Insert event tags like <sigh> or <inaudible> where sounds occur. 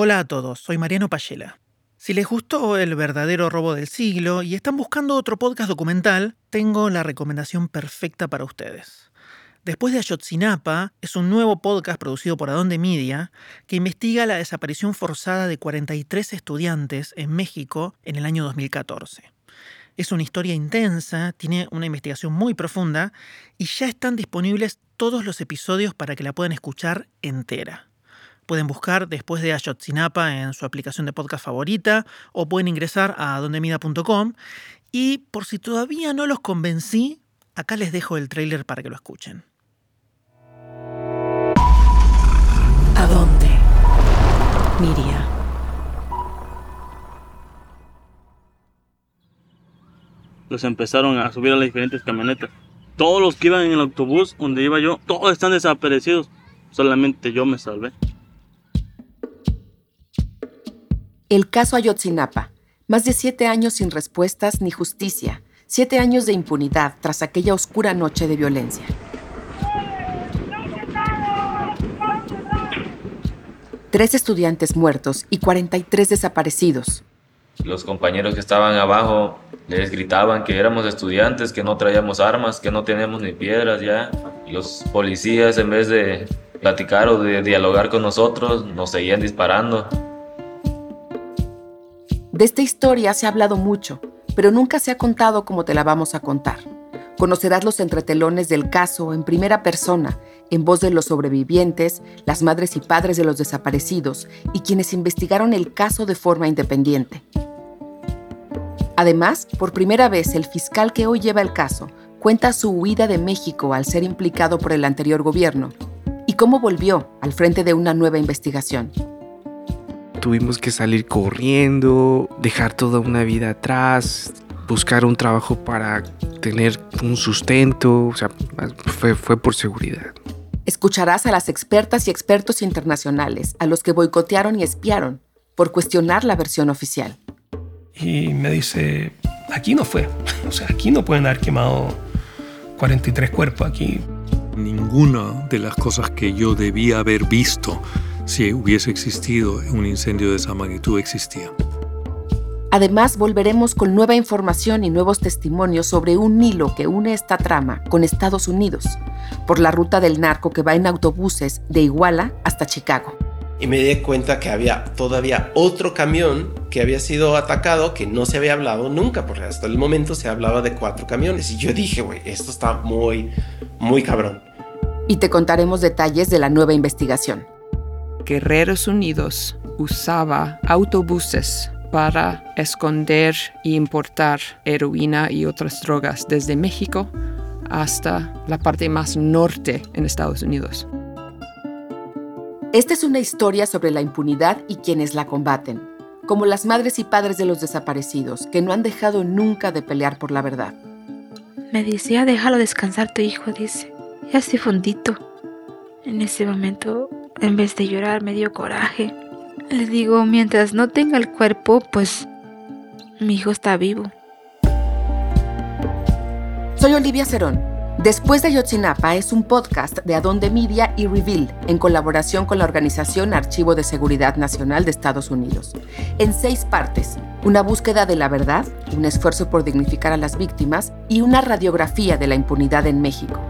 Hola a todos, soy Mariano Payela. Si les gustó el verdadero robo del siglo y están buscando otro podcast documental, tengo la recomendación perfecta para ustedes. Después de Ayotzinapa es un nuevo podcast producido por Adonde Media que investiga la desaparición forzada de 43 estudiantes en México en el año 2014. Es una historia intensa, tiene una investigación muy profunda y ya están disponibles todos los episodios para que la puedan escuchar entera. Pueden buscar después de Ayotzinapa en su aplicación de podcast favorita o pueden ingresar a dondemida.com. Y por si todavía no los convencí, acá les dejo el trailer para que lo escuchen. ¿A dónde? Miria. Los empezaron a subir a las diferentes camionetas. Todos los que iban en el autobús donde iba yo, todos están desaparecidos. Solamente yo me salvé. El caso Ayotzinapa. Más de siete años sin respuestas ni justicia. Siete años de impunidad tras aquella oscura noche de violencia. Tres estudiantes muertos y 43 desaparecidos. Los compañeros que estaban abajo les gritaban que éramos estudiantes, que no traíamos armas, que no teníamos ni piedras ya. Los policías en vez de platicar o de dialogar con nosotros nos seguían disparando. De esta historia se ha hablado mucho, pero nunca se ha contado como te la vamos a contar. Conocerás los entretelones del caso en primera persona, en voz de los sobrevivientes, las madres y padres de los desaparecidos y quienes investigaron el caso de forma independiente. Además, por primera vez el fiscal que hoy lleva el caso cuenta su huida de México al ser implicado por el anterior gobierno y cómo volvió al frente de una nueva investigación. Tuvimos que salir corriendo, dejar toda una vida atrás, buscar un trabajo para tener un sustento, o sea, fue, fue por seguridad. Escucharás a las expertas y expertos internacionales, a los que boicotearon y espiaron, por cuestionar la versión oficial. Y me dice, aquí no fue, <laughs> o sea, aquí no pueden haber quemado 43 cuerpos, aquí. Ninguna de las cosas que yo debía haber visto si hubiese existido un incendio de esa magnitud existía. Además, volveremos con nueva información y nuevos testimonios sobre un hilo que une esta trama con Estados Unidos, por la ruta del narco que va en autobuses de Iguala hasta Chicago. Y me di cuenta que había todavía otro camión que había sido atacado que no se había hablado nunca, porque hasta el momento se hablaba de cuatro camiones. Y yo dije, güey, esto está muy, muy cabrón. Y te contaremos detalles de la nueva investigación. Guerreros Unidos usaba autobuses para esconder e importar heroína y otras drogas desde México hasta la parte más norte en Estados Unidos. Esta es una historia sobre la impunidad y quienes la combaten, como las madres y padres de los desaparecidos, que no han dejado nunca de pelear por la verdad. Me decía, déjalo descansar tu hijo, dice. Ya estoy fundito. En ese momento, en vez de llorar, me dio coraje. Le digo, mientras no tenga el cuerpo, pues mi hijo está vivo. Soy Olivia Cerón. Después de Ayotzinapa es un podcast de Adonde Media y Reveal en colaboración con la organización Archivo de Seguridad Nacional de Estados Unidos. En seis partes, una búsqueda de la verdad, un esfuerzo por dignificar a las víctimas y una radiografía de la impunidad en México.